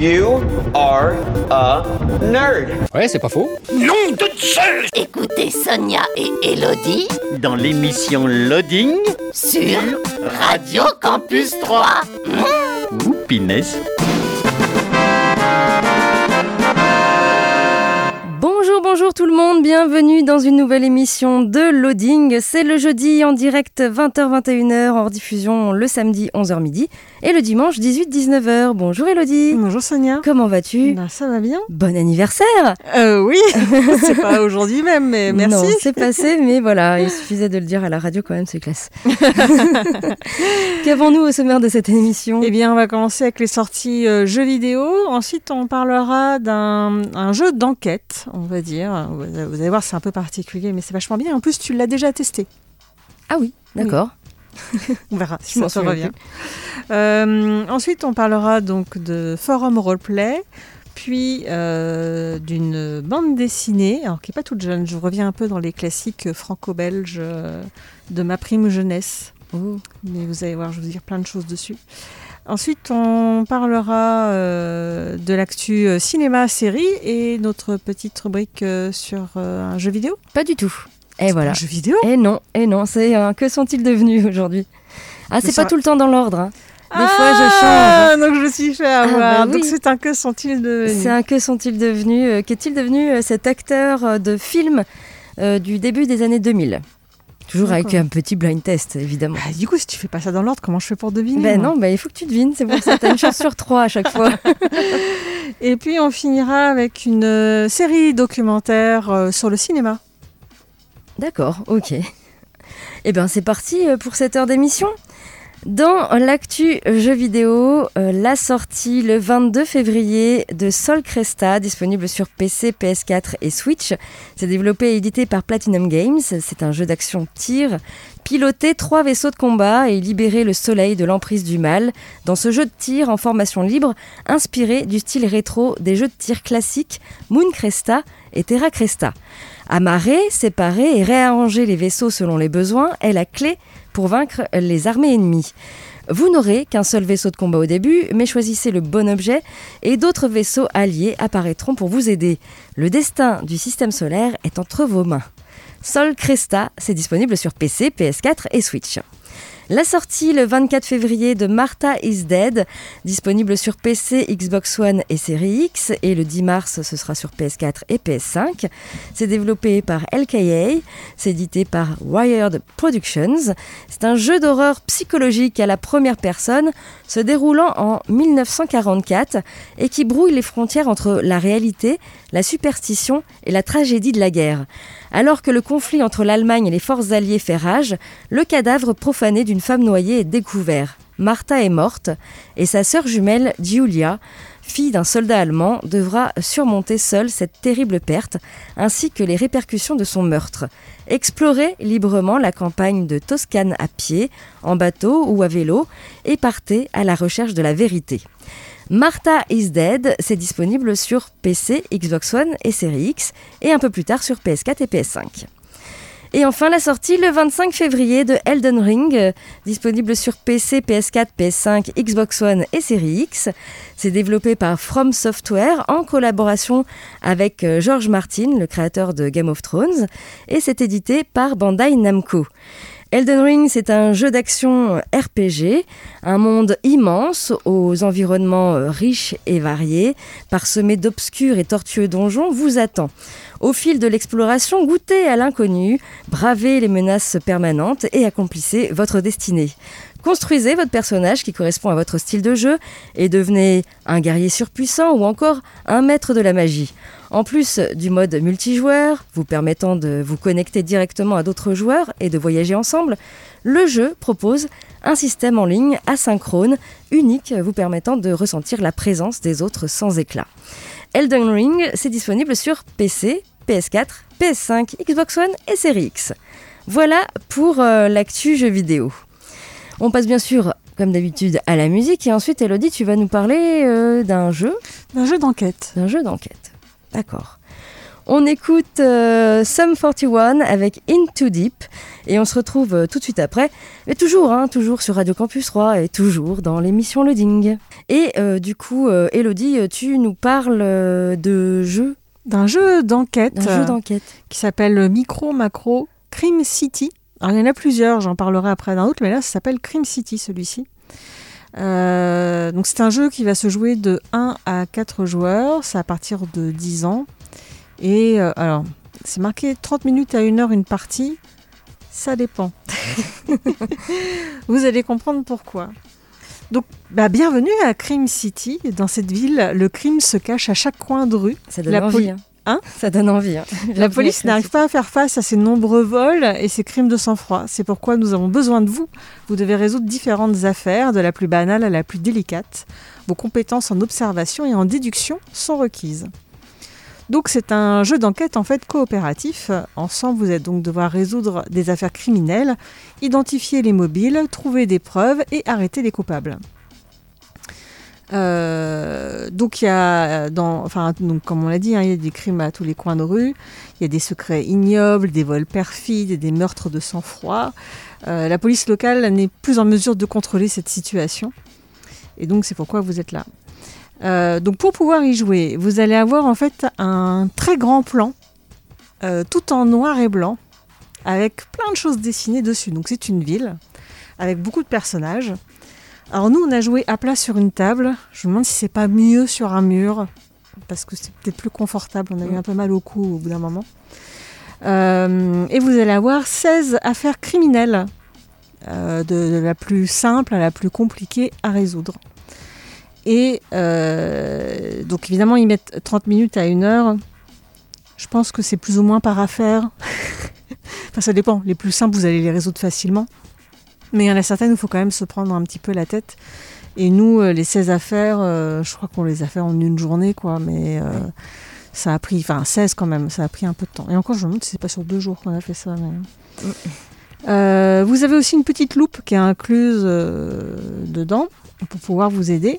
You are a nerd. Ouais, c'est pas faux. Nom de Zeus Écoutez Sonia et Elodie dans l'émission Loading sur Radio Campus 3. Mmh. Pinesse. bonjour tout le monde, bienvenue dans une nouvelle émission de Loading. C'est le jeudi en direct 20h-21h, en diffusion le samedi 11h midi et le dimanche 18-19h. Bonjour Elodie. Bonjour Sonia. Comment vas-tu? Ben, Ça va bien. Bon anniversaire euh, Oui, c'est pas aujourd'hui même, mais merci. Non, c'est passé, mais voilà, il suffisait de le dire à la radio quand même, c'est classe. Qu'avons-nous au sommaire de cette émission? Eh bien, on va commencer avec les sorties euh, jeux vidéo. Ensuite, on parlera d'un jeu d'enquête, on va dire. Vous allez voir, c'est un peu particulier, mais c'est vachement bien. En plus, tu l'as déjà testé. Ah oui, d'accord. Oui. on verra si ça se revient. Euh, ensuite, on parlera donc de forum roleplay, puis euh, d'une bande dessinée, alors qui n'est pas toute jeune. Je reviens un peu dans les classiques franco-belges euh, de ma prime jeunesse. Oh. Mais vous allez voir, je vais vous dire plein de choses dessus. Ensuite, on parlera euh, de l'actu cinéma-série et notre petite rubrique sur un jeu vidéo. Pas du tout. Et voilà. Un jeu vidéo Et non, et non, c'est un que sont-ils devenus aujourd'hui? Ah, c'est pas tout le temps dans l'ordre. Hein. Des ah, fois, je change. Donc, je me suis fait avoir. Ah, bah oui. Donc, c'est un que sont-ils devenus? C'est un que sont-ils devenus Qu'est-il devenu cet acteur de film du début des années 2000 Toujours avec un petit blind test, évidemment. Bah, du coup, si tu fais pas ça dans l'ordre, comment je fais pour deviner Ben non, ben, il faut que tu devines. C'est pour ça. T'as une chance sur trois à chaque fois. Et puis, on finira avec une euh, série documentaire euh, sur le cinéma. D'accord, ok. Eh bien, c'est parti euh, pour cette heure d'émission. Dans l'actu jeu vidéo, euh, la sortie le 22 février de Sol Cresta, disponible sur PC, PS4 et Switch. C'est développé et édité par Platinum Games. C'est un jeu d'action tir. Piloter trois vaisseaux de combat et libérer le soleil de l'emprise du mal dans ce jeu de tir en formation libre, inspiré du style rétro des jeux de tir classiques Moon Cresta et Terra Cresta. Amarrer, séparer et réarranger les vaisseaux selon les besoins est la clé pour vaincre les armées ennemies. Vous n'aurez qu'un seul vaisseau de combat au début, mais choisissez le bon objet et d'autres vaisseaux alliés apparaîtront pour vous aider. Le destin du système solaire est entre vos mains. Sol Cresta, c'est disponible sur PC, PS4 et Switch. La sortie le 24 février de Martha is Dead, disponible sur PC, Xbox One et Series X, et le 10 mars ce sera sur PS4 et PS5. C'est développé par LKA, c'est édité par Wired Productions. C'est un jeu d'horreur psychologique à la première personne, se déroulant en 1944 et qui brouille les frontières entre la réalité, la superstition et la tragédie de la guerre. Alors que le conflit entre l'Allemagne et les forces alliées fait rage, le cadavre profané d'une femme noyée est découvert. Martha est morte et sa sœur jumelle, Giulia, fille d'un soldat allemand, devra surmonter seule cette terrible perte ainsi que les répercussions de son meurtre. Explorez librement la campagne de Toscane à pied, en bateau ou à vélo et partez à la recherche de la vérité. Martha is Dead, c'est disponible sur PC, Xbox One et Series X, et un peu plus tard sur PS4 et PS5. Et enfin la sortie le 25 février de Elden Ring, disponible sur PC, PS4, PS5, Xbox One et Series X. C'est développé par From Software en collaboration avec euh, George Martin, le créateur de Game of Thrones, et c'est édité par Bandai Namco. Elden Ring, c'est un jeu d'action RPG, un monde immense aux environnements euh, riches et variés, parsemé d'obscurs et tortueux donjons, vous attend. Au fil de l'exploration, goûtez à l'inconnu, bravez les menaces permanentes et accomplissez votre destinée. Construisez votre personnage qui correspond à votre style de jeu et devenez un guerrier surpuissant ou encore un maître de la magie. En plus du mode multijoueur, vous permettant de vous connecter directement à d'autres joueurs et de voyager ensemble, le jeu propose un système en ligne asynchrone unique vous permettant de ressentir la présence des autres sans éclat. Elden Ring, c'est disponible sur PC, PS4, PS5, Xbox One et Series X. Voilà pour l'actu jeu vidéo. On passe bien sûr, comme d'habitude, à la musique. Et ensuite, Elodie, tu vas nous parler d'un jeu. D'un jeu d'enquête. D'un jeu d'enquête. D'accord. On écoute euh, Sum 41 avec Into Deep et on se retrouve euh, tout de suite après. Mais toujours, hein, toujours sur Radio Campus 3 et toujours dans l'émission Loading. Et euh, du coup, Elodie, tu nous parles de jeu? D'un jeu d'enquête. D'un jeu d'enquête. Qui s'appelle Micro Macro Crime City. Alors, il y en a plusieurs, j'en parlerai après d'un autre, mais là, ça s'appelle Crime City, celui-ci. Donc c'est un jeu qui va se jouer de 1 à 4 joueurs, c'est à partir de 10 ans. Et euh, alors, c'est marqué 30 minutes à 1 heure une partie. Ça dépend. Vous allez comprendre pourquoi. Donc, bah, bienvenue à Crime City. Dans cette ville, le crime se cache à chaque coin de rue. Ça donne envie. Hein. Hein Ça donne envie. Hein. La police n'arrive pas à faire face à ces nombreux vols et ces crimes de sang-froid. C'est pourquoi nous avons besoin de vous. Vous devez résoudre différentes affaires, de la plus banale à la plus délicate. Vos compétences en observation et en déduction sont requises. Donc c'est un jeu d'enquête en fait coopératif. Ensemble, vous allez donc devoir résoudre des affaires criminelles, identifier les mobiles, trouver des preuves et arrêter les coupables. Euh, donc il y a, enfin, donc, comme on l'a dit, hein, il y a des crimes à tous les coins de rue, il y a des secrets ignobles, des vols perfides, des meurtres de sang-froid. Euh, la police locale n'est plus en mesure de contrôler cette situation. Et donc c'est pourquoi vous êtes là. Euh, donc pour pouvoir y jouer, vous allez avoir en fait un très grand plan, tout en noir et blanc, avec plein de choses dessinées dessus. Donc c'est une ville avec beaucoup de personnages. Alors nous, on a joué à plat sur une table. Je me demande si c'est pas mieux sur un mur, parce que c'est peut-être plus confortable. On a eu un peu mal au cou au bout d'un moment. Euh, et vous allez avoir 16 affaires criminelles, de la plus simple à la plus compliquée à résoudre. Et euh, donc évidemment, ils mettent 30 minutes à une heure. Je pense que c'est plus ou moins par affaire. enfin, ça dépend. Les plus simples, vous allez les résoudre facilement. Mais il y en a certaines où il faut quand même se prendre un petit peu la tête. Et nous, euh, les 16 affaires, euh, je crois qu'on les a fait en une journée, quoi. Mais ça a pris, enfin 16 quand même, ça a pris un peu de temps. Et encore, je me demande si c'est pas sur deux jours qu'on a fait ça. vous avez aussi une petite loupe qui est incluse dedans pour pouvoir vous aider.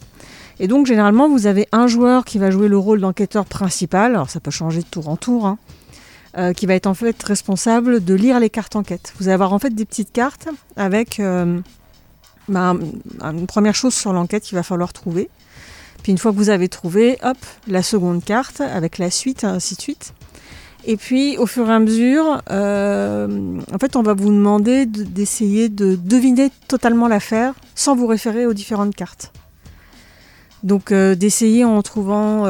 Et donc généralement, vous avez un joueur qui va jouer le rôle d'enquêteur principal, alors ça peut changer de tour en tour, hein, euh, qui va être en fait responsable de lire les cartes enquête. Vous allez avoir en fait des petites cartes avec euh, bah, une première chose sur l'enquête qu'il va falloir trouver. Puis une fois que vous avez trouvé, hop, la seconde carte avec la suite, ainsi de suite. Et puis au fur et à mesure, euh, en fait, on va vous demander d'essayer de deviner totalement l'affaire sans vous référer aux différentes cartes. Donc d'essayer en trouvant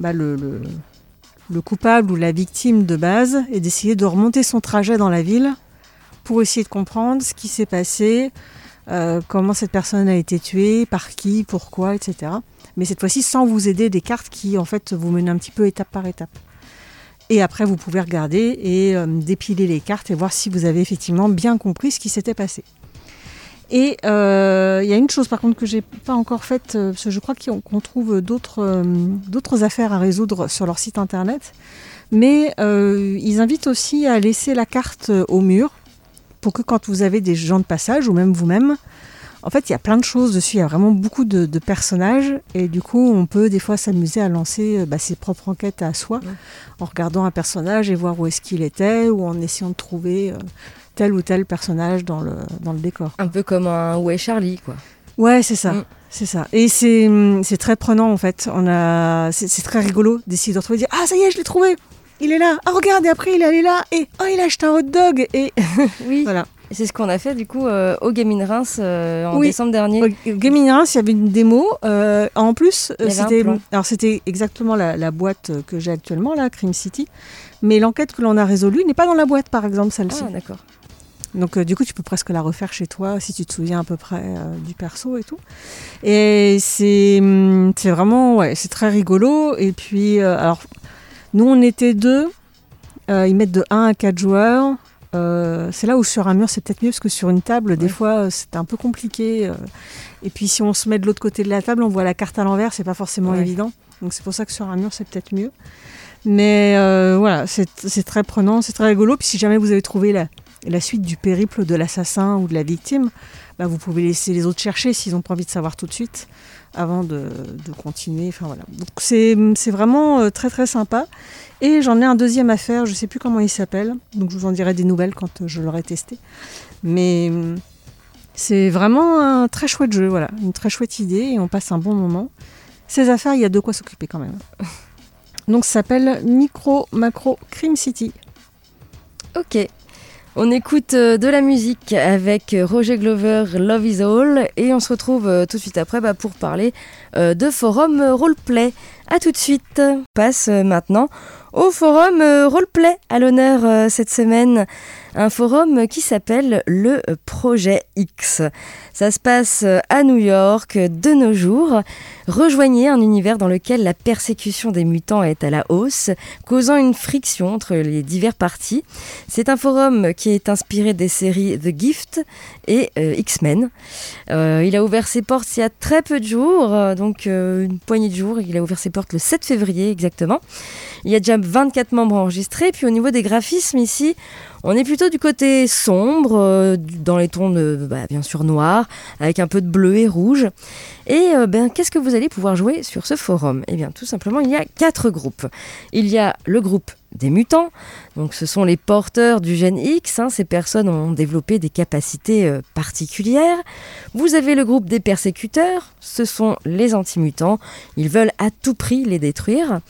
bah, le, coupable ou la victime de base et d'essayer de remonter son trajet dans la ville pour essayer de comprendre ce qui s'est passé, euh, comment cette personne a été tuée, par qui, pourquoi, etc. Mais cette fois-ci sans vous aider des cartes qui en fait vous mènent un petit peu étape par étape. Et après, vous pouvez regarder et dépiler les cartes et voir si vous avez effectivement bien compris ce qui s'était passé. Et euh, il y a une chose par contre que j'ai pas encore faite, euh, parce que je crois qu'on trouve euh, d'autres affaires à résoudre sur leur site internet. Mais ils invitent aussi à laisser la carte au mur pour que quand vous avez des gens de passage ou même vous-même, en fait, il y a plein de choses dessus. Il y a vraiment beaucoup de, personnages et du coup, on peut des fois s'amuser à lancer bah, ses propres enquêtes à soi en regardant un personnage et voir où est-ce qu'il était ou en essayant de trouver tel ou tel personnage dans le, dans le décor. Un peu comme un Où est Charlie, quoi. Ouais, c'est ça. Mm. C'est ça. Et c'est très prenant, en fait. On a, C'est très rigolo d'essayer de retrouver, dire Ah, ça y est, je l'ai trouvé Il est là Ah, regarde, et après, il est allé là Et oh, il a acheté un hot dog Et oui. voilà. C'est ce qu'on a fait du coup euh, au Gaming Reims euh, en décembre dernier. Au Gaming Reims, il y avait une démo. Euh, en plus, c'était alors c'était exactement la, la, boîte que j'ai actuellement là, Crime City. Mais l'enquête que l'on a résolue n'est pas dans la boîte, par exemple, celle-ci. Ah, d'accord. Donc euh, du coup, tu peux presque la refaire chez toi si tu te souviens à peu près euh, du perso et tout. Et c'est hum, c'est vraiment ouais, c'est très rigolo. Et puis euh, alors nous on était deux. ils mettent de 1 à 4 joueurs. c'est là où sur un mur c'est peut-être mieux parce que sur une table des fois c'est un peu compliqué. et puis si on se met de l'autre côté de la table, on voit la carte à l'envers, c'est pas forcément évident. Donc c'est pour ça que sur un mur c'est peut-être mieux. Mais voilà, c'est très prenant, c'est très rigolo. Puis si jamais vous avez trouvé la, la suite du périple de l'assassin ou de la victime, bah, vous pouvez laisser les autres chercher s'ils n'ont pas envie de savoir tout de suite avant de, continuer. Enfin, voilà. C'est vraiment euh, très très sympa. Et j'en ai un deuxième à faire, je ne sais plus comment il s'appelle, donc je vous en dirai des nouvelles quand je l'aurai testé. Mais c'est vraiment un très chouette jeu, voilà, une très chouette idée et on passe un bon moment. Ces affaires, il y a de quoi s'occuper quand même. Donc ça s'appelle Micro Macro Crime City. Ok. On écoute euh, de la musique avec Roger Glover, Love is All, et on se retrouve euh, tout de suite après bah, pour parler euh, de forum roleplay. A tout de suite. On passe maintenant au forum roleplay à l'honneur cette semaine un forum qui s'appelle le Projet X. Ça se passe à New York de nos jours. Rejoignez un univers dans lequel la persécution des mutants est à la hausse, causant une friction entre les divers partis. C'est un forum qui est inspiré des séries The Gift et euh, X-Men. Euh, il a ouvert ses portes il y a très peu de jours, euh, donc une poignée de jours. Il a ouvert ses portes le 7 février exactement. Il y a déjà 24 membres enregistrés. Puis au niveau des graphismes ici, on est plutôt du côté sombre, euh, dans les tons de, bah, bien sûr noirs, avec un peu de bleu et rouge. Et euh, ben, qu'est-ce que vous allez pouvoir jouer sur ce forum? Eh bien, tout simplement, il y a quatre groupes. Il y a le groupe des mutants. Donc ce sont les porteurs du gène X. Hein. Ces personnes ont développé des capacités euh, particulières. Vous avez le groupe des persécuteurs. Ce sont les anti-mutants. Ils veulent à tout prix les détruire.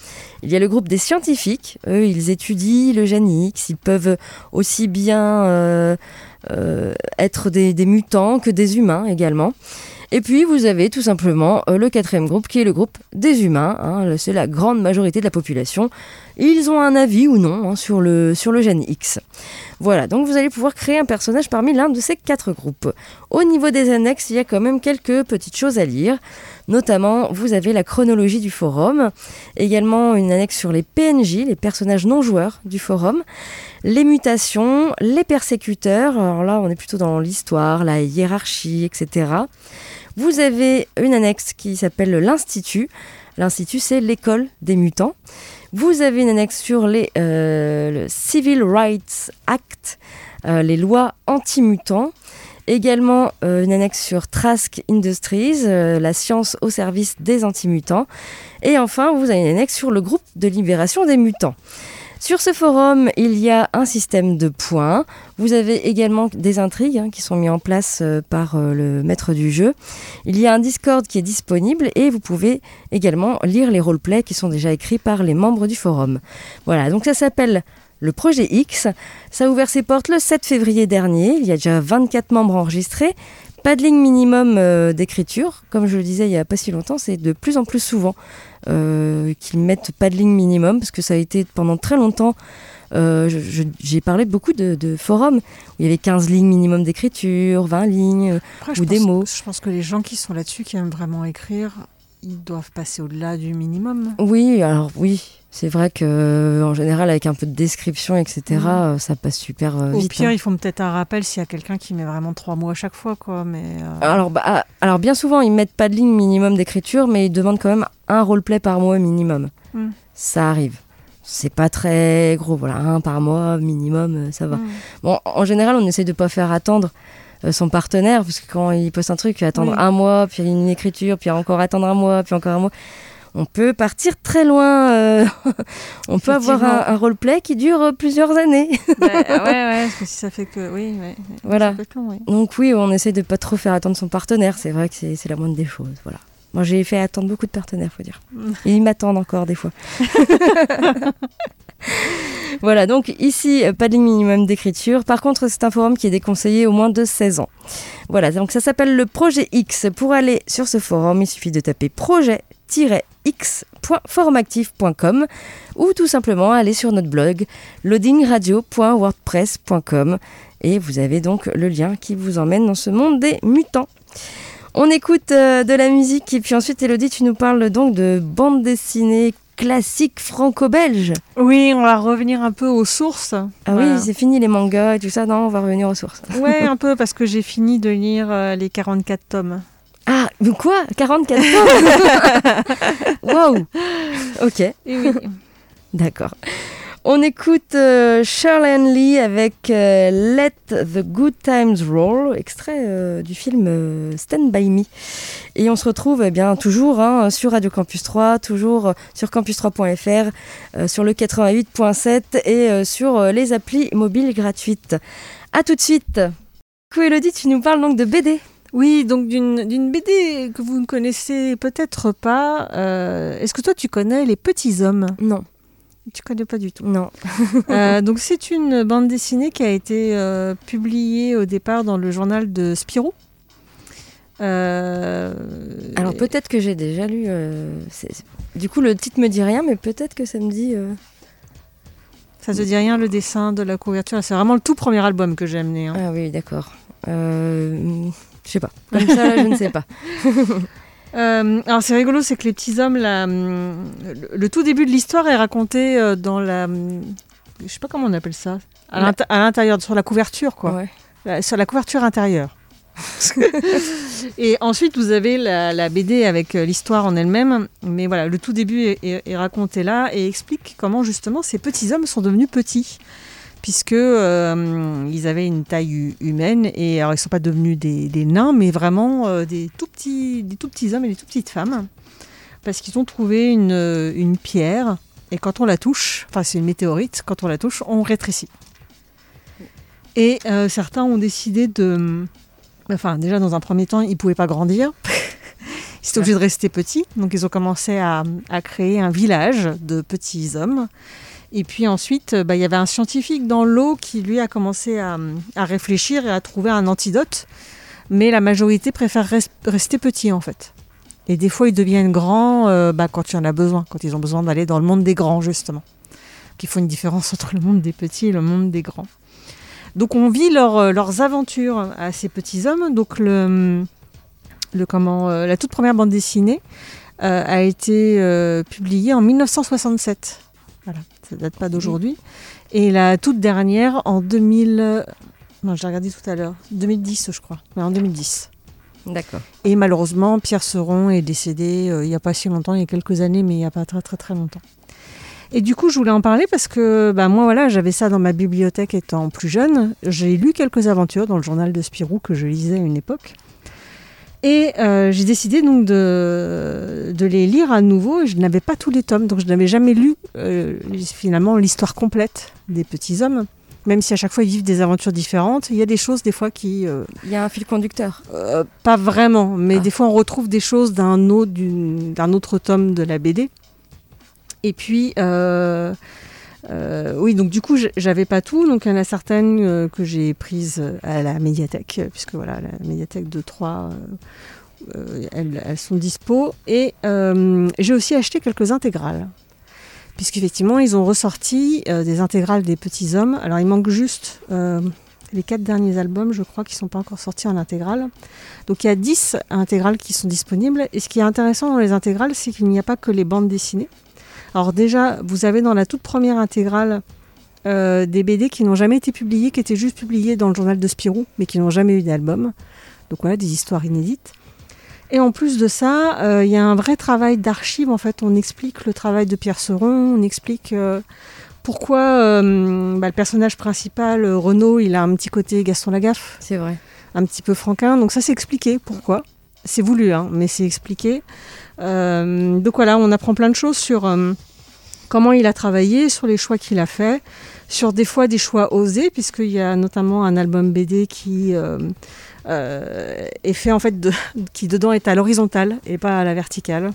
Il y a le groupe des scientifiques. Eux, ils étudient le gène X. Ils peuvent aussi bien euh, euh, être des, mutants que des humains également. Et puis vous avez tout simplement le quatrième groupe qui est le groupe des humains. Hein. C'est la grande majorité de la population ils ont un avis ou non hein, sur, le, sur le gène X. Voilà, donc vous allez pouvoir créer un personnage parmi l'un de ces quatre groupes. Au niveau des annexes, il y a quand même quelques petites choses à lire. Notamment, vous avez la chronologie du forum, également une annexe sur les PNJ, les personnages non joueurs du forum, les mutations, les persécuteurs, alors là on est plutôt dans l'histoire, la hiérarchie, etc. Vous avez une annexe qui s'appelle l'Institut. L'Institut, c'est l'école des mutants. Vous avez une annexe sur les, euh, Civil Rights Act, euh, les lois anti-mutants. Également euh, une annexe sur Trask Industries, la science au service des anti-mutants. Et enfin, vous avez une annexe sur le groupe de libération des mutants. Sur ce forum, il y a un système de points. Vous avez également des intrigues hein, qui sont mises en place euh, par euh, le maître du jeu. Il y a un Discord qui est disponible et vous pouvez également lire les roleplays qui sont déjà écrits par les membres du forum. Voilà, donc ça s'appelle le projet X. Ça a ouvert ses portes le 7 février dernier. Il y a déjà 24 membres enregistrés. Pas de ligne minimum euh, d'écriture. Comme je le disais il n'y a pas si longtemps, c'est de plus en plus souvent euh, qu'ils mettent pas de ligne minimum parce que ça a été pendant très longtemps. Euh, j'ai parlé beaucoup de, forums où il y avait 15 lignes minimum d'écriture, 20 lignes ou des mots. je pense que les gens qui sont là-dessus, qui aiment vraiment écrire, ils doivent passer au-delà du minimum. Oui, alors oui, c'est vrai que en général, avec un peu de description, etc., euh, ça passe super euh, vite. Au pire, hein. ils font peut-être un rappel s'il y a quelqu'un qui met vraiment trois mots à chaque fois, quoi. Mais euh, alors, bah, ah, alors bien souvent, ils mettent pas de ligne minimum d'écriture, mais ils demandent quand même un roleplay par mois minimum. Hmm. Ça arrive. C'est pas très gros, voilà, un par mois minimum, ça va. Hmm. Bon, en général, on essaie de pas faire attendre son partenaire, parce que quand il poste un truc, attendre un mois, puis une écriture, puis encore attendre un mois, puis encore un mois on peut partir très loin. Euh, on peut avoir un, roleplay qui dure plusieurs années. ouais, ouais, parce que si ça fait que. Oui, voilà. Donc, oui, on essaie de pas trop faire attendre son partenaire. C'est vrai que c'est la moindre des choses. Voilà. Moi, j'ai fait attendre beaucoup de partenaires, faut dire. Et ils m'attendent encore des fois. voilà, donc ici, pas de minimum d'écriture. Par contre, c'est un forum qui est déconseillé au moins de 16 ans. Voilà, donc ça s'appelle le Projet X. Pour aller sur ce forum, il suffit de taper projet x.formactif.com ou tout simplement aller sur notre blog loadingradio.wordpress.com et vous avez donc le lien qui vous emmène dans ce monde des mutants. On écoute euh, de la musique et puis ensuite Elodie tu nous parles donc de bande dessinée classique franco-belge. Oui, on va revenir un peu aux sources. Ah oui, c'est fini les mangas et tout ça, non, on va revenir aux sources. Ouais, un peu parce que j'ai fini de lire euh, les 44 tomes. Ah, quoi? 44 ans Waouh Ok. oui. D'accord. On écoute euh, Shirley Lee avec euh, Let the Good Times Roll, extrait euh, du film euh, Stand By Me. Et on se retrouve eh bien toujours hein, sur Radio Campus 3, toujours sur campus3.fr, euh, sur le 88.7 et sur les applis mobiles gratuites. À tout de suite. Coucou Elodie, tu nous parles donc de BD. Oui, donc d'une BD que vous ne connaissez peut-être pas. Est-ce que toi tu connais Les Petits Hommes? Non. Tu connais pas du tout. Non. Euh, donc c'est une bande dessinée qui a été euh, publiée au départ dans le journal de Spirou. Euh, Alors peut-être que j'ai déjà lu. Du coup, le titre me dit rien, mais peut-être que ça me dit. Ça te dit rien le dessin de la couverture? C'est vraiment le tout premier album que j'ai amené. hein. Ah oui, d'accord. Je sais pas. Comme ça, je ne sais pas. Euh, alors c'est rigolo, c'est que les petits hommes, la, hum, le, tout début de l'histoire est raconté euh, dans la, hum, je sais pas comment on appelle ça, à l'intérieur, sur la couverture quoi, Ouais. La- sur la couverture intérieure. Et ensuite vous avez la, la BD avec euh, l'histoire en elle-même, mais voilà, le tout début est, est- est raconté là et explique comment justement ces petits hommes sont devenus petits. Puisque euh, ils avaient une taille hu- humaine et alors ils sont pas devenus des, nains, mais vraiment euh, des tout petits, des tout petits hommes et des tout petites femmes, parce qu'ils ont trouvé une, euh, une pierre et quand on la touche, enfin c'est une météorite, quand on la touche, on rétrécit. Et certains ont décidé de, enfin déjà dans un premier temps, ils pouvaient pas grandir, ils étaient obligés de rester petits, donc ils ont commencé à créer un village de petits hommes. Et puis ensuite, euh, bah, il y avait un scientifique dans l'eau qui lui a commencé à, réfléchir et à trouver un antidote. Mais la majorité préfère res- rester petit en fait. Et des fois, ils deviennent grands euh, bah, quand il y en a besoin, quand ils ont besoin d'aller dans le monde des grands justement. Qu'il faut une différence entre le monde des petits et le monde des grands. Donc on vit euh, leurs aventures à ces petits hommes. Donc le, comment, la toute première bande dessinée a été publiée en 1967. Voilà, ça date pas d'aujourd'hui. Et la toute dernière en 2000. euh, Non, j'ai regardé tout à l'heure. 2010, je crois. Ouais, en 2010. D'accord. Et malheureusement, Pierre Seron est décédé euh, il n'y a pas si longtemps, il y a quelques années, mais il n'y a pas très très très longtemps. Et du coup, je voulais en parler parce que bah, moi, voilà, j'avais ça dans ma bibliothèque étant plus jeune. J'ai lu quelques aventures dans le journal de Spirou que je lisais à une époque. Et euh, j'ai décidé donc de, de les lire à nouveau. Je n'avais pas tous les tomes, donc je n'avais jamais lu euh, finalement l'histoire complète des petits hommes. Même si à chaque fois ils vivent des aventures différentes, il y a des choses des fois qui... euh, Il y a un fil conducteur. pas vraiment, mais Ah. des fois on retrouve des choses d'un autre, d'une- d'un autre tome de la BD. Et puis, euh, oui, donc du coup, j'avais pas tout, donc il y en a certaines euh, que j'ai prises à la médiathèque, puisque voilà, la médiathèque de Troyes, euh, euh, elles, sont dispo. Et j'ai aussi acheté quelques intégrales. Puisqu'effectivement, ils ont ressorti des intégrales des petits hommes. Alors, il manque juste les quatre derniers albums, je crois, qui ne sont pas encore sortis en intégrale. Donc, il y a 10 intégrales qui sont disponibles. Et ce qui est intéressant dans les intégrales, c'est qu'il n'y a pas que les bandes dessinées. Alors, déjà, vous avez dans la toute première intégrale euh, des BD qui n'ont jamais été publiées, qui étaient juste publiées dans le journal de Spirou, mais qui n'ont jamais eu d'album. Donc, voilà, des histoires inédites. Et en plus de ça, euh, il y a un vrai travail d'archives. En fait, on explique le travail de Pierre Seron, on explique euh, pourquoi euh, bah, le personnage principal, Renaud, il a un petit côté Gaston Lagaffe. C'est vrai. Un petit peu franquin. Donc ça, c'est expliqué pourquoi. C'est voulu, hein, mais c'est expliqué. Euh, donc voilà, on apprend plein de choses sur euh, comment il a travaillé, sur les choix qu'il a fait, sur des fois des choix osés, puisqu'il y a notamment un album BD qui euh, est fait en fait qui dedans est à l'horizontale et pas à la verticale.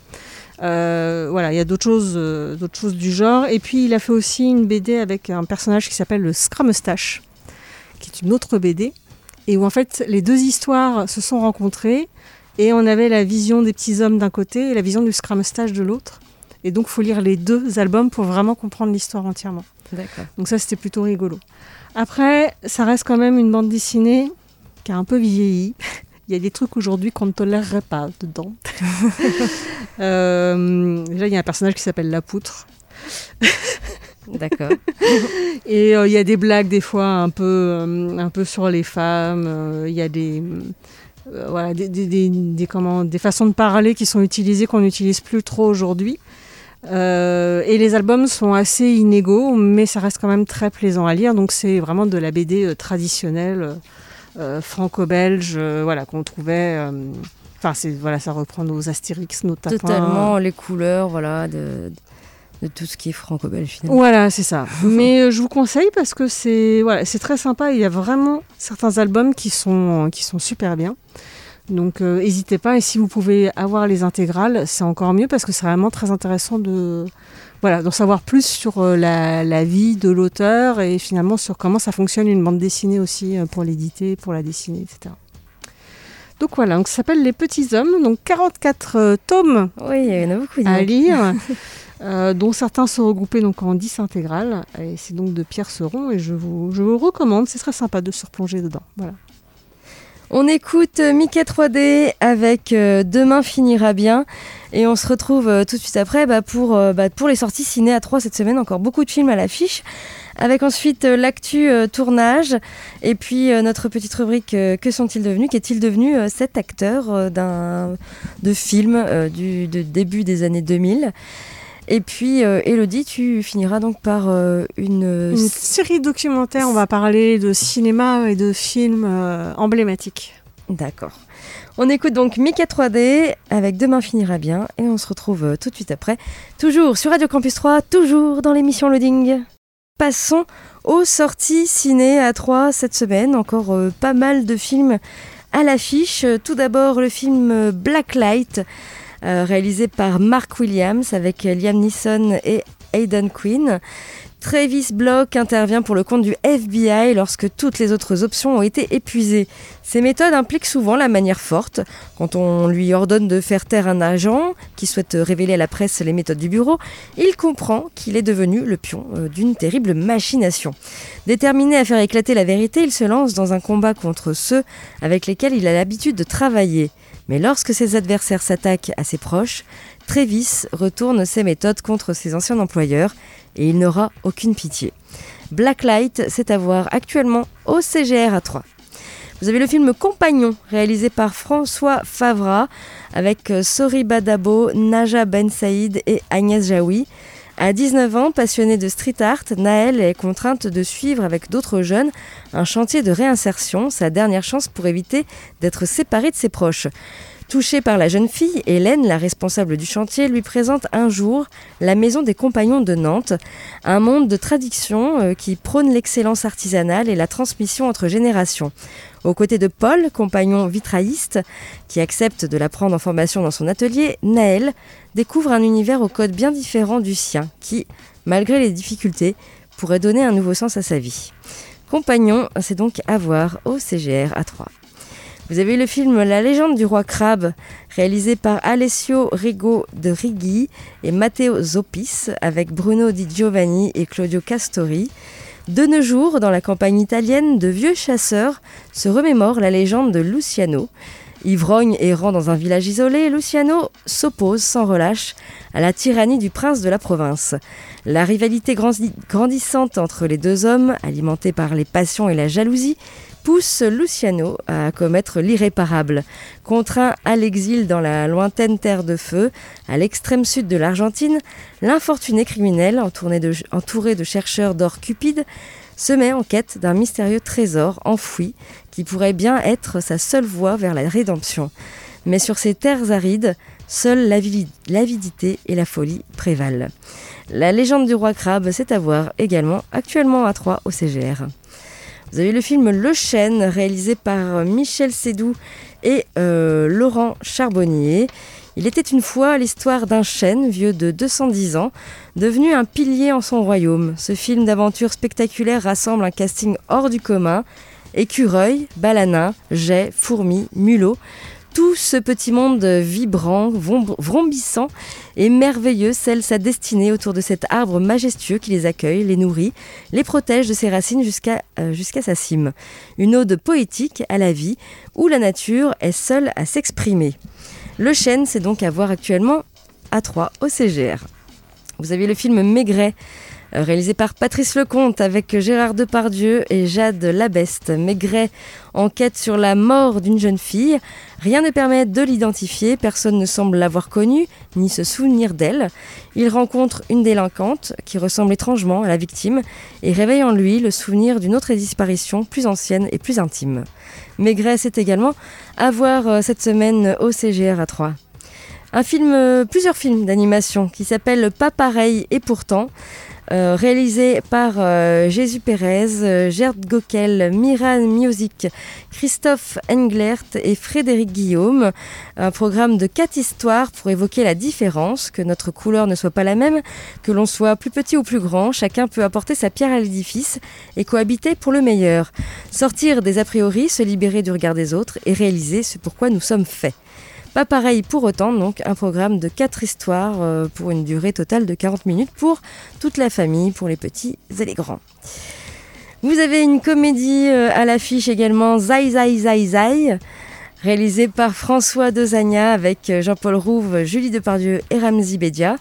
Voilà, il y a d'autres choses, d'autres choses du genre. Et puis il a fait aussi une BD avec un personnage qui s'appelle le Scramustache, qui est une autre BD, et où en fait les deux histoires se sont rencontrées et on avait la vision des petits hommes d'un côté et la vision du Scramustache de l'autre. Et donc faut lire les deux albums pour vraiment comprendre l'histoire entièrement. Donc ça c'était plutôt rigolo. Après, ça reste quand même une bande dessinée qui a un peu vieilli. Il y a des trucs aujourd'hui qu'on ne tolérerait pas dedans. Euh, déjà, il y a un personnage qui s'appelle La Poutre. D'accord. Et euh, il y a des blagues des fois un peu, euh, un peu sur les femmes. Il y a des, euh, des, des, des- des- façons de parler qui sont utilisées qu'on n'utilise plus trop aujourd'hui. Euh, et les albums sont assez inégaux, mais ça reste quand même très plaisant à lire. Donc c'est vraiment de la BD euh, traditionnelle franco-belge, voilà qu'on trouvait. Enfin, voilà, ça reprend nos Astérix, nos tapins. Totalement les couleurs, voilà, tout ce qui est franco-belge finalement. Voilà, c'est ça. Mais je vous conseille parce que c'est voilà, c'est très sympa. Il y a vraiment certains albums qui sont qui sont super bien. Donc n'hésitez pas et si vous pouvez avoir les intégrales, c'est encore mieux parce que c'est vraiment très intéressant de voilà, d'en savoir plus sur la, la vie de l'auteur et finalement sur comment ça fonctionne une bande dessinée aussi pour l'éditer, pour la dessiner, etc. Donc voilà, donc ça s'appelle Les Petits Hommes, donc 44 tomes oui, il y en a beaucoup, à lire, euh, dont certains sont regroupés donc en 10 intégrales. Et c'est donc de Pierre Seron et je vous, recommande, ce serait sympa de se replonger dedans. Voilà. On écoute Mickey 3D avec euh, Demain finira bien et on se retrouve euh, tout de suite après bah, pour, euh, bah, pour les sorties ciné à 3 cette semaine. Encore beaucoup de films à l'affiche avec ensuite l'actu tournage et puis notre petite rubrique Que sont-ils devenus? Qu'est-il devenu cet acteur de film du de début des années 2000 et puis, Elodie, tu finiras donc par une... une... série documentaire. On va parler de cinéma et de films emblématiques. D'accord. On écoute donc Mickey 3D avec Demain finira bien et on se retrouve tout de suite après, toujours sur Radio Campus 3, toujours dans l'émission Loading. Passons aux sorties ciné à 3 cette semaine. Encore pas mal de films à l'affiche. Tout d'abord le film Blacklight euh, réalisé par Mark Williams avec Liam Neeson et Aidan Quinn. Travis Block intervient pour le compte du FBI lorsque toutes les autres options ont été épuisées. Ces méthodes impliquent souvent la manière forte. Quand on lui ordonne de faire taire un agent qui souhaite révéler à la presse les méthodes du bureau, il comprend qu'il est devenu le pion d'une terrible machination. Déterminé à faire éclater la vérité, il se lance dans un combat contre ceux avec lesquels il a l'habitude de travailler. Mais lorsque ses adversaires s'attaquent à ses proches, Travis retourne ses méthodes contre ses anciens employeurs et il n'aura aucune pitié. Blacklight, c'est à voir actuellement au CGR à 3. Vous avez le film Compagnon, réalisé par François Favra, avec Sori Badabo, Naja Ben Saïd et Agnès Jaoui. À 19 ans, passionnée de street art, Naël est contrainte de suivre avec d'autres jeunes un chantier de réinsertion, sa dernière chance pour éviter d'être séparée de ses proches. Touchée par la jeune fille, Hélène, la responsable du chantier, lui présente un jour la Maison des Compagnons de Nantes, un monde de tradition euh, qui prône l'excellence artisanale et la transmission entre générations. Aux côtés de Paul, compagnon vitrailliste, qui accepte de la prendre en formation dans son atelier, Naël découvre un univers au code bien différent du sien, qui, malgré les difficultés, pourrait donner un nouveau sens à sa vie. Compagnon, c'est donc à voir au CGR à 3. Vous avez le film La légende du roi crabe, réalisé par Alessio Rigo de Righi et Matteo Zopis, avec Bruno Di Giovanni et Claudio Castori. De nos jours, dans la campagne italienne, de vieux chasseurs se remémorent la légende de Luciano. Ivrogne errant dans un village isolé, Luciano s'oppose sans relâche à la tyrannie du prince de la province. La rivalité grandissante entre les deux hommes, alimentée par les passions et la jalousie, pousse Luciano à commettre l'irréparable. Contraint à l'exil dans la lointaine terre de feu, à l'extrême sud de l'Argentine, l'infortuné criminel, entouré de, chercheurs d'or cupides, se met en quête d'un mystérieux trésor enfoui qui pourrait bien être sa seule voie vers la rédemption. Mais sur ces terres arides, seule l'avidité et la folie prévalent. La légende du roi crabe, c'est à voir également actuellement à Troyes au CGR. Vous avez le film Le Chêne, réalisé par Michel Sédou et euh, Laurent Charbonnier. Il était une fois l'histoire d'un chêne vieux de 210 ans, devenu un pilier en son royaume. Ce film d'aventure spectaculaire rassemble un casting hors du commun. Écureuil, balanin, jet, fourmis, mulot tout ce petit monde vibrant, vrombissant et merveilleux scelle sa destinée autour de cet arbre majestueux qui les accueille, les nourrit, les protège de ses racines jusqu'à euh, jusqu'à sa cime. Une ode poétique à la vie où la nature est seule à s'exprimer. Le chêne, c'est donc à voir actuellement à 3 au CGR. Vous avez le film Maigret, réalisé par Patrice Lecomte avec Gérard Depardieu et Jade Labeste. Maigret enquête sur la mort d'une jeune fille. Rien ne permet de l'identifier, personne ne semble l'avoir connue, ni se souvenir d'elle. Il rencontre une délinquante qui ressemble étrangement à la victime et réveille en lui le souvenir d'une autre disparition plus ancienne et plus intime. Maigret, c'est également à voir euh, cette semaine au CGR à 3. Un film, euh, plusieurs films d'animation qui s'appellent Pas pareil et pourtant. Euh, réalisé par euh, Jésus Pérez, euh, Gerd Gockel, Miran Music, Christophe Englert et Frédéric Guillaume. Un programme de quatre histoires pour évoquer la différence, que notre couleur ne soit pas la même, que l'on soit plus petit ou plus grand, chacun peut apporter sa pierre à l'édifice et cohabiter pour le meilleur. Sortir des a priori, se libérer du regard des autres et réaliser ce pourquoi nous sommes faits. Pas pareil pour autant, donc un programme de 4 histoires euh, pour une durée totale de 40 minutes pour toute la famille, pour les petits et les grands. Vous avez une comédie euh, à l'affiche également, Zai Zai Zai Zai, réalisée par François Dezagna avec euh, Jean-Paul Rouve, Julie Depardieu et Ramzi Bedia.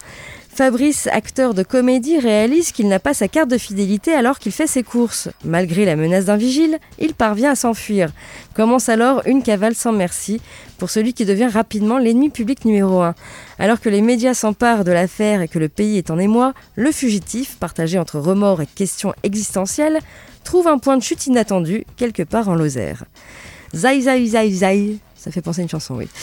Fabrice, acteur de comédie, réalise qu'il n'a pas sa carte de fidélité alors qu'il fait ses courses. Malgré la menace d'un vigile, il parvient à s'enfuir. Commence alors une cavale sans merci pour celui qui devient rapidement l'ennemi public numéro un. Alors que les médias s'emparent de l'affaire et que le pays est en émoi, le fugitif, partagé entre remords et questions existentielles, trouve un point de chute inattendu quelque part en Lozère. Zai zai zai zai, ça fait penser à une chanson, oui.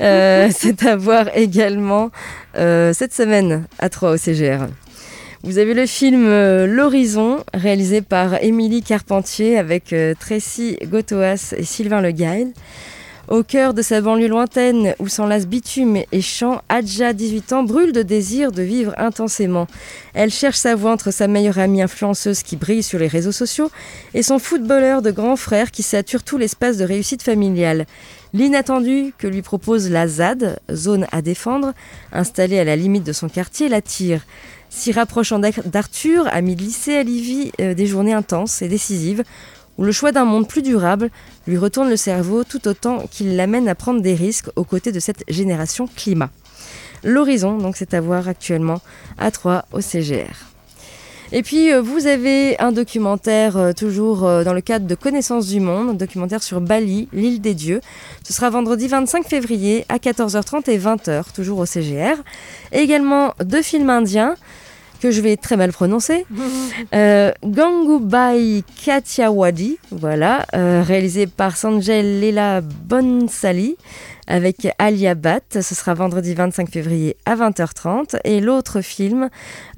Euh, c'est à voir également euh, cette semaine à 3 au CGR. Vous avez le film euh, L'Horizon, réalisé par Émilie Carpentier avec Tracy Gotoas et Sylvain Le Gail. Au cœur de sa banlieue lointaine où s'enlacent bitume et chant, Adja, 18 ans, brûle de désir de vivre intensément. Elle cherche sa voie entre sa meilleure amie influenceuse qui brille sur les réseaux sociaux et son footballeur de grand frère qui sature tout l'espace de réussite familiale. L'inattendu que lui propose la ZAD, zone à défendre, installée à la limite de son quartier, l'attire. S'y rapprochant d'Arthur, ami de lycée, elle y vit des journées intenses et décisives où le choix d'un monde plus durable lui retourne le cerveau tout autant qu'il l'amène à prendre des risques aux côtés de cette génération climat. L'horizon, donc, c'est à voir actuellement à 3 au CGR. Et puis, euh, vous avez un documentaire euh, toujours euh, dans le cadre de Connaissance du Monde, un documentaire sur Bali, l'île des dieux. Ce sera vendredi 25 février à 14h30 et 20h, toujours au CGR. Et également deux films indiens que je vais très mal prononcer. euh, Gangubai Katyawadi, voilà, euh, réalisé par Sanjay Leela Bonsali avec Alia Bhatt. Ce sera vendredi 25 février à 20h30. Et l'autre film,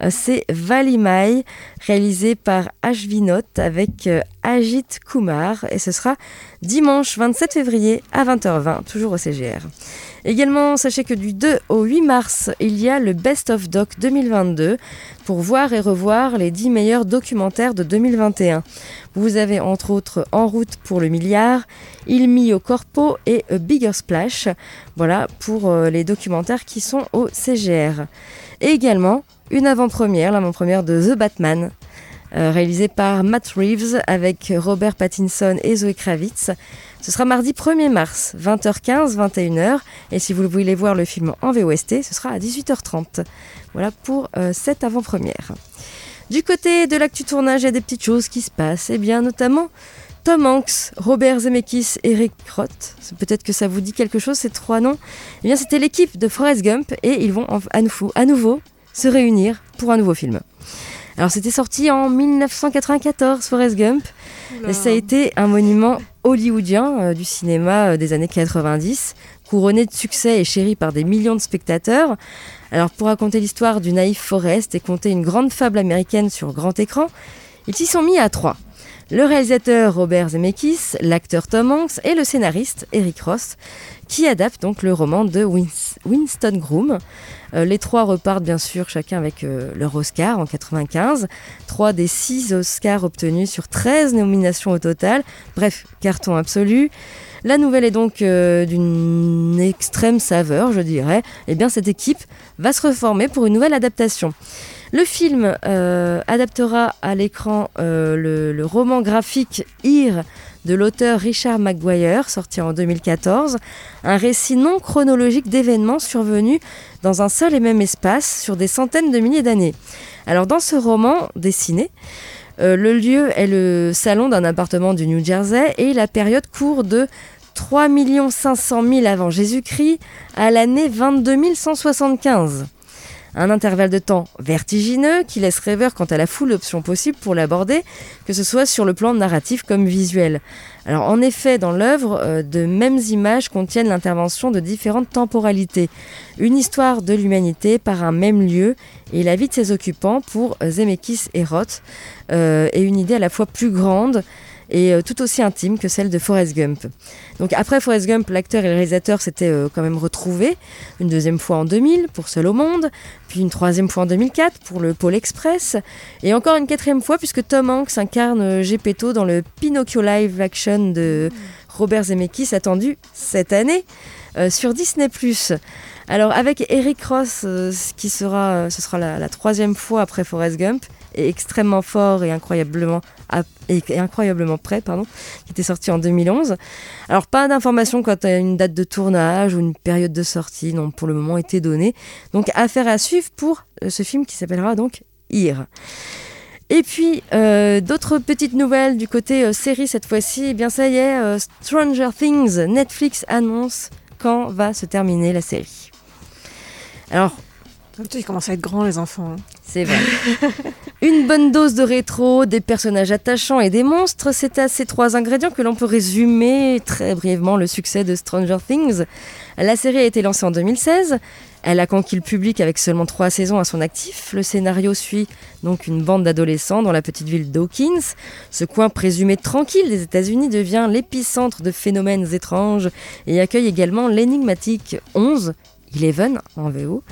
euh, c'est Valimai, réalisé par Ashvinot avec euh, Ajit Kumar. Et ce sera dimanche 27 février à 20h20, toujours au CGR. Également, sachez que du 2 au 8 mars, il y a le Best of Doc 2022 pour voir et revoir les 10 meilleurs documentaires de 2021. Vous avez entre autres En route pour le milliard, Il Mio Corpo et A Bigger Splash. Voilà pour euh, les documentaires qui sont au CGR. Et également une avant-première, l'avant-première de The Batman. Euh, réalisé par Matt Reeves avec Robert Pattinson et Zoe Kravitz. Ce sera mardi 1er mars, 20h15, 21h. Et si vous voulez voir le film en VOST, ce sera à 18h30. Voilà pour euh, cette avant-première. Du côté de l'actu tournage, il y a des petites choses qui se passent. Et bien notamment Tom Hanks, Robert Zemeckis, Eric Roth. Peut-être que ça vous dit quelque chose, ces trois noms. Eh bien, c'était l'équipe de Forrest Gump et ils vont à nouveau se réunir pour un nouveau film. Alors c'était sorti en 1994, Forrest Gump. Ça a été un monument hollywoodien euh, du cinéma euh, des années 90, couronné de succès et chéri par des millions de spectateurs. Alors pour raconter l'histoire du naïf Forrest et conter une grande fable américaine sur grand écran, ils s'y sont mis à trois. Le réalisateur Robert Zemeckis, l'acteur Tom Hanks et le scénariste Eric Ross, qui adapte donc le roman de Winston Groom. Euh, les trois repartent bien sûr chacun avec euh, leur Oscar en 95. Trois des six Oscars obtenus sur 13 nominations au total. Bref, carton absolu. La nouvelle est donc euh, d'une extrême saveur, je dirais. Eh bien cette équipe va se reformer pour une nouvelle adaptation. Le film euh, adaptera à l'écran euh, le, roman graphique Ir de l'auteur Richard Maguire, sorti en 2014, un récit non chronologique d'événements survenus dans un seul et même espace sur des centaines de milliers d'années. Alors dans ce roman dessiné, euh, le lieu est le salon d'un appartement du New Jersey et la période court de 3 500 000 avant Jésus-Christ à l'année 22 175. Un intervalle de temps vertigineux qui laisse rêveur quant à la foule d'options possibles pour l'aborder, que ce soit sur le plan narratif comme visuel. Alors en effet, dans l'œuvre, euh, de mêmes images contiennent l'intervention de différentes temporalités. Une histoire de l'humanité par un même lieu et la vie de ses occupants pour Zemeckis et Roth euh, est une idée à la fois plus grande et euh, tout aussi intime que celle de Forrest Gump. Donc après Forrest Gump, l'acteur et le réalisateur s'étaient euh, quand même retrouvés une deuxième fois en 2000 pour Seul au monde, puis une troisième fois en 2004 pour le Pôle Express, et encore une quatrième fois puisque Tom Hanks incarne euh, Gepetto dans le Pinocchio live action de Robert Zemeckis attendu cette année sur Disney+. Alors avec Eric Ross, qui sera, ce sera la, la troisième fois après Forrest Gump, et extrêmement fort et incroyablement, et incroyablement prêt, pardon, qui était sorti en 2011. Alors pas d'informations quant à une date de tournage ou une période de sortie, non, pour le moment été donnée. Donc affaire à suivre pour euh, ce film qui s'appellera donc Ir. Et puis, euh, d'autres petites nouvelles du côté euh, série cette fois-ci. Eh bien, ça y est, Stranger Things, Netflix annonce quand va se terminer la série. Alors, ils commencent à être grands, les enfants. Hein. C'est vrai. Une bonne dose de rétro, des personnages attachants et des monstres, c'est à ces trois ingrédients que l'on peut résumer très brièvement le succès de Stranger Things. La série a été lancée en 2016. Elle a conquis le public avec seulement trois saisons à son actif. Le scénario suit donc une bande d'adolescents dans la petite ville d'Hawkins. Ce coin présumé tranquille des États-Unis devient l'épicentre de phénomènes étranges et accueille également l'énigmatique 11, Eleven en VO.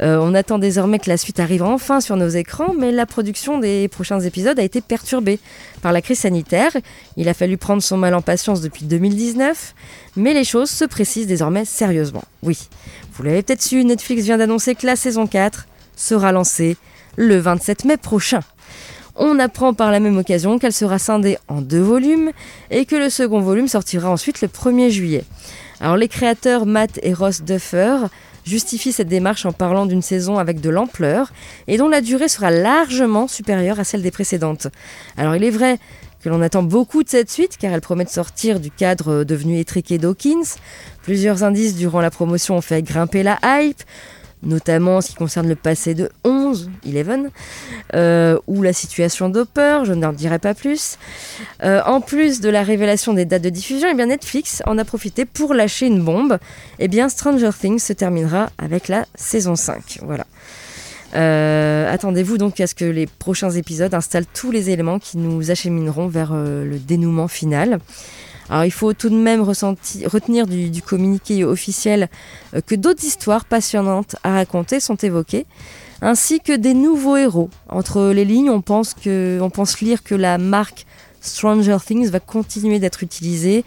Euh, on attend désormais que la suite arrive enfin sur nos écrans, mais la production des prochains épisodes a été perturbée par la crise sanitaire. Il a fallu prendre son mal en patience depuis 2019, mais les choses se précisent désormais sérieusement. Oui, vous l'avez peut-être su, Netflix vient d'annoncer que la saison 4 sera lancée le 27 mai prochain. On apprend par la même occasion qu'elle sera scindée en deux volumes et que le second volume sortira ensuite le 1er juillet. Alors les créateurs Matt et Ross Duffer justifient cette démarche en parlant d'une saison avec de l'ampleur et dont la durée sera largement supérieure à celle des précédentes. Alors il est vrai que l'on attend beaucoup de cette suite car elle promet de sortir du cadre devenu étriqué Dawkins. Plusieurs indices durant la promotion ont fait grimper la hype notamment en ce qui concerne le passé de 11, 11, euh, ou la situation d'Hopper, je n'en dirai pas plus. Euh, en plus de la révélation des dates de diffusion, eh bien Netflix en a profité pour lâcher une bombe. Et eh bien Stranger Things se terminera avec la saison 5. Voilà. Euh, attendez-vous donc à ce que les prochains épisodes installent tous les éléments qui nous achemineront vers le dénouement final. Alors il faut tout de même retenir du, communiqué officiel euh, que d'autres histoires passionnantes à raconter sont évoquées, ainsi que des nouveaux héros. Entre les lignes, on pense, que, on pense lire que la marque Stranger Things va continuer d'être utilisée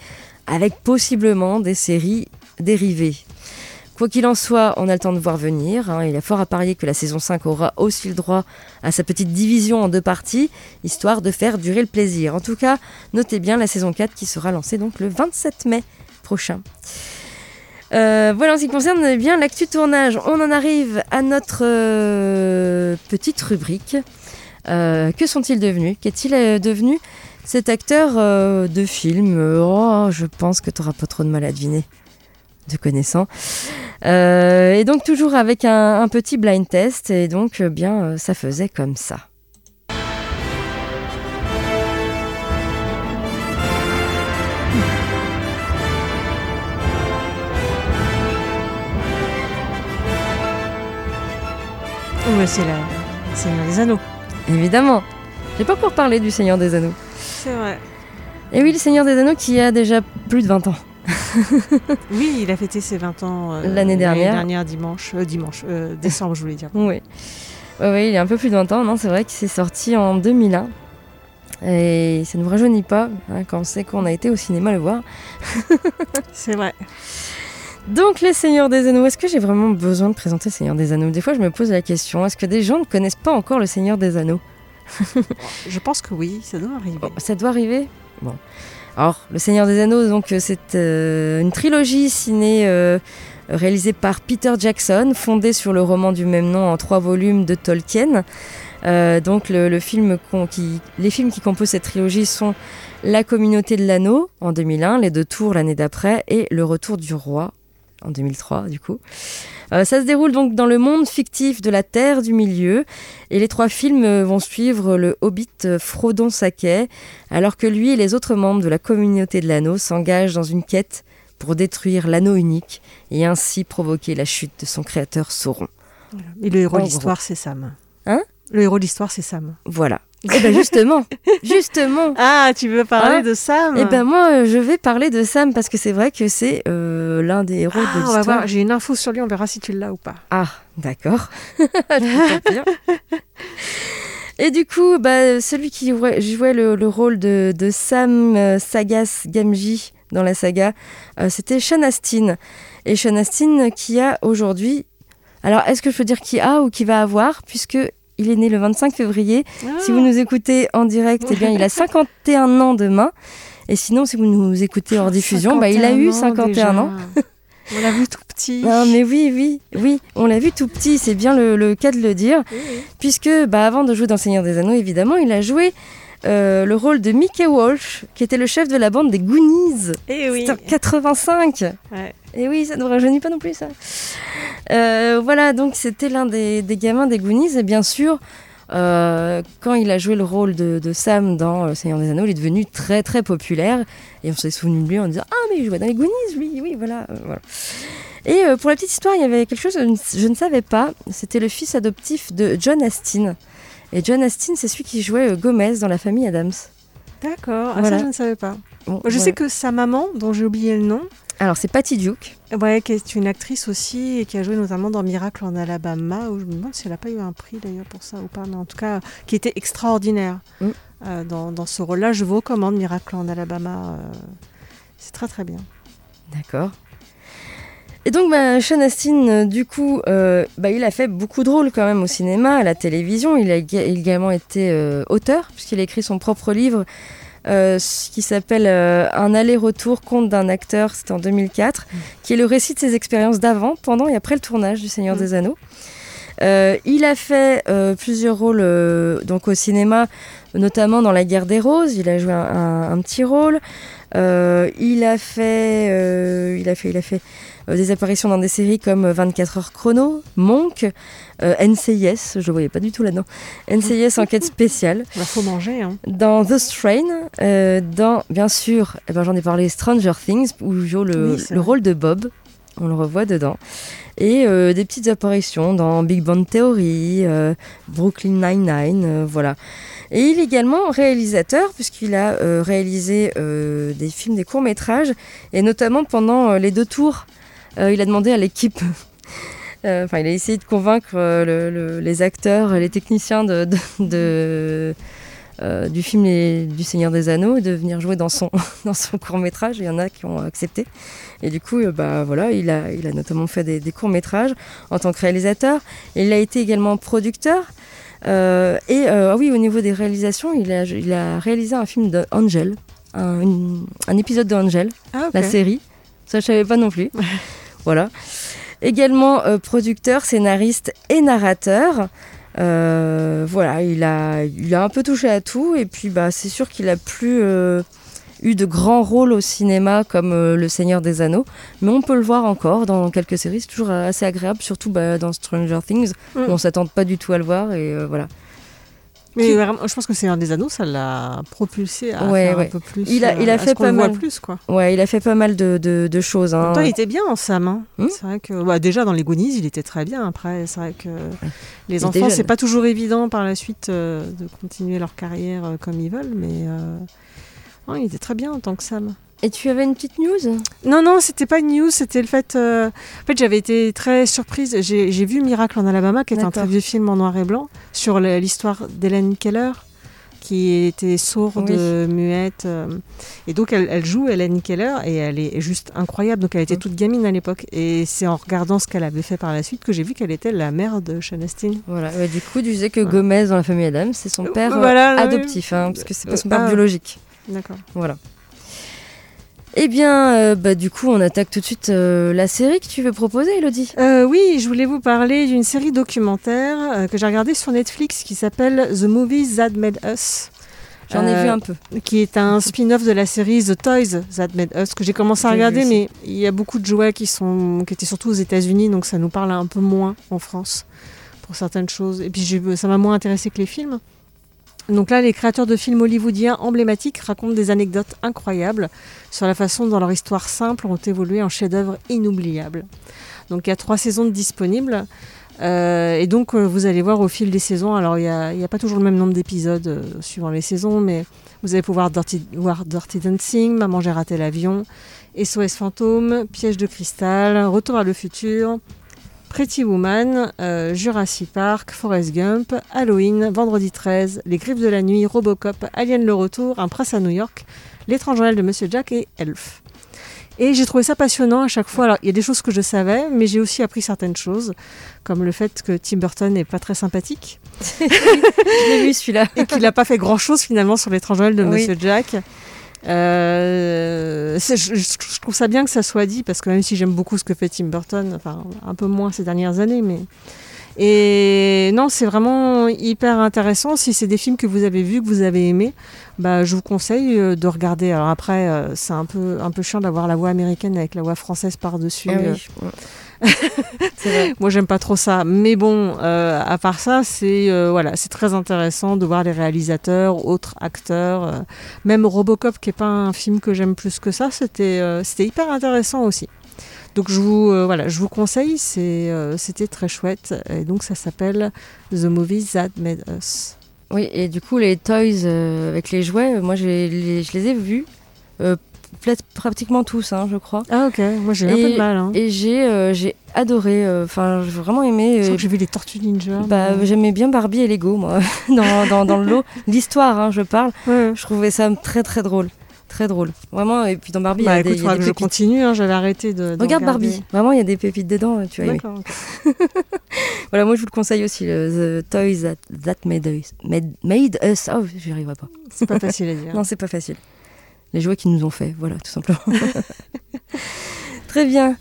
avec possiblement des séries dérivées. Quoi qu'il en soit, on a le temps de voir venir. Hein. Il a fort à parier que la saison 5 aura aussi le droit à sa petite division en deux parties, histoire de faire durer le plaisir. En tout cas, notez bien la saison 4 qui sera lancée donc le 27 mai prochain. Euh, voilà en ce qui concerne bien l'actu tournage. On en arrive à notre euh, petite rubrique. Euh, que sont-ils devenus? Qu'est-il devenu cet acteur de film? Oh, je pense que tu n'auras pas trop de mal à deviner de connaissant. Euh, et donc toujours avec un, petit blind test, et donc euh, bien euh, ça faisait comme ça. Oui, c'est le Seigneur des Anneaux. Évidemment. J'ai pas encore parlé du Seigneur des Anneaux. C'est vrai. Et oui, le Seigneur des Anneaux qui a déjà plus de 20 ans. oui, il a fêté ses 20 ans euh, l'année dernière. dernière dimanche, euh, dimanche, euh, décembre, je voulais dire. Oui. oui, il y a un peu plus de 20 ans, non, c'est vrai qu'il s'est sorti en 2001. Et ça ne nous rajeunit pas hein, quand on sait qu'on a été au cinéma le voir. c'est vrai. Donc, les Seigneurs des Anneaux, est-ce que j'ai vraiment besoin de présenter Seigneur des Anneaux? Des fois, je me pose la question est-ce que des gens ne connaissent pas encore le Seigneur des Anneaux? Je pense que oui, ça doit arriver. ça doit arriver? Bon. Alors, Le Seigneur des Anneaux, donc c'est une trilogie ciné réalisée par Peter Jackson, fondée sur le roman du même nom en trois volumes de Tolkien. donc les films qui composent cette trilogie sont La communauté de l'anneau en 2001, Les deux tours l'année d'après et Le retour du roi en 2003 du coup. Euh, ça se déroule donc dans le monde fictif de la Terre du Milieu et les trois films euh, vont suivre le hobbit euh, Frodon Saquet alors que lui et les autres membres de la communauté de l'anneau s'engagent dans une quête pour détruire l'anneau unique et ainsi provoquer la chute de son créateur Sauron. Et le héros de l'histoire c'est Sam. Hein? Le héros de l'histoire c'est Sam. Voilà. Eh ben justement, justement. Ah, tu veux parler hein de Sam Eh ben moi, euh, je vais parler de Sam parce que c'est vrai que c'est euh, l'un des héros ah, de l'histoire. J'ai une info sur lui, on verra si tu l'as ou pas. Ah, d'accord. Et du coup, bah, celui qui jouait, le, rôle de, Sam euh, Sagas Gamji dans la saga, c'était Sean Astin. Et Sean Astin qui a aujourd'hui... Alors, est-ce que je peux dire qui a ou qui va avoir? Puisque il est né le 25 février. Si vous ah. nous écoutez en direct, eh bien, il a 51 ans demain. Et sinon, si vous nous écoutez hors diffusion, bah, il a eu 51 ans. On l'a vu tout petit. Non, mais oui, oui, oui, on l'a vu tout petit, c'est bien le, cas de le dire. Puisque, bah, avant de jouer dans Le Seigneur des Anneaux, évidemment, il a joué euh, le rôle de Mickey Walsh, qui était le chef de la bande des Goonies. Et eh oui. en 85. Et oui, ça ne nous rajeunit pas non plus, ça. Euh, voilà, donc c'était l'un des, gamins des Goonies. Et bien sûr, euh, quand il a joué le rôle de, Sam dans Le Seigneur des Anneaux, il est devenu très très populaire. Et on s'est souvenu de lui en disant Ah, mais il jouait dans les Goonies, lui, oui, voilà. voilà. Et pour la petite histoire, il y avait quelque chose que je ne savais pas. C'était le fils adoptif de John Astin. Et John Astin, c'est celui qui jouait Gomez dans la famille Adams. D'accord, ah, ça je ne savais pas. je sais que sa maman, dont j'ai oublié le nom, alors, c'est Patty Duke. Ouais, qui est une actrice aussi et qui a joué notamment dans Miracle en Alabama, où je me demande si elle n'a pas eu un prix d'ailleurs pour ça ou pas, mais en tout cas, qui était extraordinaire mm. euh, dans, ce rôle-là. Je vous recommande Miracle en Alabama. Euh, c'est très très bien. D'accord. Et donc, bah, Sean Astin, euh, du coup, bah, il a fait beaucoup de rôles quand même au cinéma, à la télévision. Il a également été auteur, puisqu'il a écrit son propre livre euh, qui s'appelle euh, Un aller-retour, conte d'un acteur, c'était en 2004, mm. qui est le récit de ses expériences d'avant, pendant et après le tournage du Seigneur mm. des Anneaux. Euh, il a fait plusieurs rôles donc au cinéma, notamment dans La Guerre des Roses. Il a joué un, un petit rôle. il a fait, il a fait, il a fait euh, des apparitions dans des séries comme 24 heures chrono, Monk, euh, NCIS, je voyais pas du tout là-dedans, NCIS enquête spéciale. Il faut manger. Hein. Dans The Strain, euh, dans bien sûr, eh ben, j'en ai parlé, Stranger Things, où il joue le, rôle de Bob, on le revoit dedans. Et des petites apparitions dans Big Bang Theory, Brooklyn Nine-Nine, voilà. Et il est également réalisateur, puisqu'il a réalisé des films, des courts-métrages, et notamment pendant les deux tours euh, il a demandé à l'équipe euh, enfin, il a essayé de convaincre euh, les acteurs, les techniciens de, du film Du Seigneur des Anneaux de venir jouer dans son, dans son court métrage. Il y en a qui ont accepté. Et du coup, bah, voilà, il, a, il a notamment fait des, courts métrages en tant que réalisateur. il a été également producteur. et ah oui, au niveau des réalisations, il a, il a réalisé un film d'Angel, un, un, épisode d'Angel, ah, la série. Ça, je savais pas non plus. Voilà. Également euh, producteur, scénariste et narrateur. Euh, voilà, il a, il a un peu touché à tout. Et puis, bah, c'est sûr qu'il a plus euh, eu de grands rôles au cinéma comme Le Seigneur des Anneaux. Mais on peut le voir encore dans quelques séries. C'est toujours assez agréable, surtout bah, dans Stranger Things. Mm. Où on s'attend pas du tout à le voir. Et voilà. Mais je pense que c'est un des anneaux, ça l'a propulsé à faire un peu plus. Il a, il a fait pas mal. Plus, quoi. Ouais, il a fait pas mal de, de, choses. Hein. il était bien en Sam. Hein. Hmm c'est vrai que bah, déjà dans les Goonies, il était très bien. Après, c'est vrai que les enfants, c'est pas toujours évident par la suite euh, de continuer leur carrière euh, comme ils veulent, mais euh, il était très bien en tant que Sam. Et tu avais une petite news? Non, non, c'était pas une news, c'était le fait. Euh, en fait, j'avais été très surprise. J'ai vu Miracle en Alabama, qui est un très vieux film en noir et blanc, sur l'histoire d'Hélène Keller, qui était sourde, muette. Euh, et donc, elle, joue Hélène Keller, et elle est juste incroyable. Donc, elle était toute gamine à l'époque. Et c'est en regardant ce qu'elle avait fait par la suite que j'ai vu qu'elle était la mère de Sean Astin. Voilà, du coup, tu disais que Gomez dans la famille Adams, c'est son père euh, adoptif, hein, parce que c'est pas son père ah. biologique. D'accord. Voilà. Eh bien, euh, bah, du coup, on attaque tout de suite euh, la série que tu veux proposer, Elodie. Euh, oui, je voulais vous parler d'une série documentaire que j'ai regardée sur Netflix qui s'appelle The Movies That Made Us. J'en ai vu un peu. Qui est un spin-off de la série The Toys That Made Us que j'ai commencé à regarder, mais il y a beaucoup de jouets qui sont qui étaient surtout aux États-Unis, donc ça nous parle un peu moins en France pour certaines choses. Et puis ça m'a moins intéressé que les films. Donc là, les créateurs de films hollywoodiens emblématiques racontent des anecdotes incroyables sur la façon dont leur histoire simple ont évolué en chefs-d'œuvre inoubliables. Donc il y a trois saisons disponibles. Euh, et donc euh, vous allez voir au fil des saisons, alors il n'y a pas toujours le même nombre d'épisodes euh, suivant les saisons, mais vous allez pouvoir Dirty, voir Dirty Dancing, Maman j'ai raté l'avion, SOS Fantôme, Piège de cristal, Retour à le futur, Pretty Woman, euh, Jurassic Park, Forrest Gump, Halloween, Vendredi 13, Les Griffes de la Nuit, Robocop, Alien le Retour, Un Prince à New York, L'étrange Journal de Monsieur Jack et Elf. Et j'ai trouvé ça passionnant à chaque fois. Alors, il y a des choses que je savais, mais j'ai aussi appris certaines choses, comme le fait que Tim Burton n'est pas très sympathique Je l'ai vu celui-là. et qu'il n'a pas fait grand-chose finalement sur l'étrange Journal de Oui. Monsieur Jack. Euh, je, trouve ça bien que ça soit dit parce que même si j'aime beaucoup ce que fait Tim Burton, enfin un peu moins ces dernières années, mais et non, c'est vraiment hyper intéressant. Si c'est des films que vous avez vus, que vous avez aimés, bah, je vous conseille euh, de regarder. Alors après, euh, c'est un peu, un peu chiant d'avoir la voix américaine avec la voix française par-dessus. Ah oui, euh. Vrai. Moi, j'aime pas trop ça. Mais bon, euh, à part ça, c'est euh, voilà, c'est très intéressant de voir les réalisateurs, autres acteurs. euh, même Robocop, qui est pas un film que j'aime plus que ça, c'était c'était hyper intéressant aussi. Donc je vous voilà, je vous conseille, c'est c'était très chouette. Et donc ça s'appelle The Movies That Made Us. Oui, et du coup, les toys avec les jouets, moi, les- je les ai vus. Euh, pratiquement tous, hein, je crois. Ah ok, moi j'ai eu un peu de mal. Hein. Et j'ai euh, j'ai adoré, euh, enfin, j'ai vraiment aimé. Je euh, crois que j'ai vu les Tortues Ninja. bah, mais- J'aimais bien Barbie et Lego, moi, dans, dans, dans le lot. L'histoire, hein, je parle. Ouais. Je trouvais ça très très drôle. Très drôle. Vraiment, et puis dans Barbie, il y Bah a écoute, des, y a des je continue. hein, J'avais arrêté de. de Regarde regarder. Barbie. Vraiment, il y a des pépites dedans, tu vas aimer. D'accord. ok. Voilà, moi je vous le conseille aussi, le The Toys That, that made, us, made, made Us. Oh, j'y arriverai pas. C'est pas facile à dire. Non, c'est pas facile. Les jouets qui nous ont fait, voilà, tout simplement. Très bien.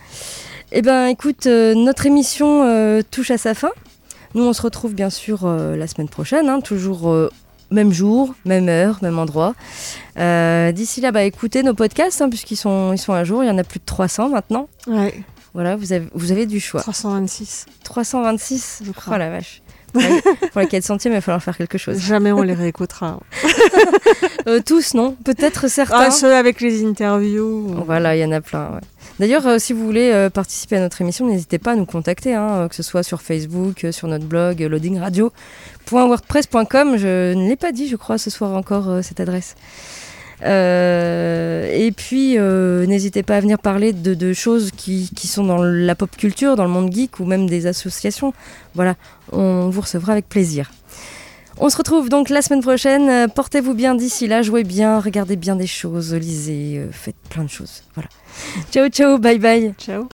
Eh ben, écoute, euh, notre émission euh, touche à sa fin. Nous, on se retrouve bien sûr euh, la semaine prochaine, hein, toujours même jour, même heure, même endroit. D'ici là, bah, écoutez nos podcasts, hein, puisqu'ils sont, ils sont à jour. Il y en a plus de 300 maintenant. Ouais. Voilà, vous avez, vous avez du choix. 326. 326, Je crois. Oh la vache. Pour la 4 centième, il va falloir faire quelque chose. Jamais on les réécoutera. Euh, tous, non Peut-être certains. Ah, ceux avec les interviews. Voilà, il y en a plein. ouais. D'ailleurs, euh, si vous voulez euh, participer à notre émission, n'hésitez pas à nous contacter, hein, que ce soit sur Facebook, sur notre blog loadingradio.wordpress.com. Je ne l'ai pas dit, je crois, ce soir encore, cette adresse. Euh, et puis, euh, n'hésitez pas à venir parler de, de choses qui, qui sont dans la pop culture, dans le monde geek ou même des associations. Voilà, on vous recevra avec plaisir. On se retrouve donc la semaine prochaine. Euh, Portez-vous bien d'ici là, jouez bien, regardez bien des choses, lisez, faites plein de choses. Voilà. Ciao, ciao, bye bye. Ciao.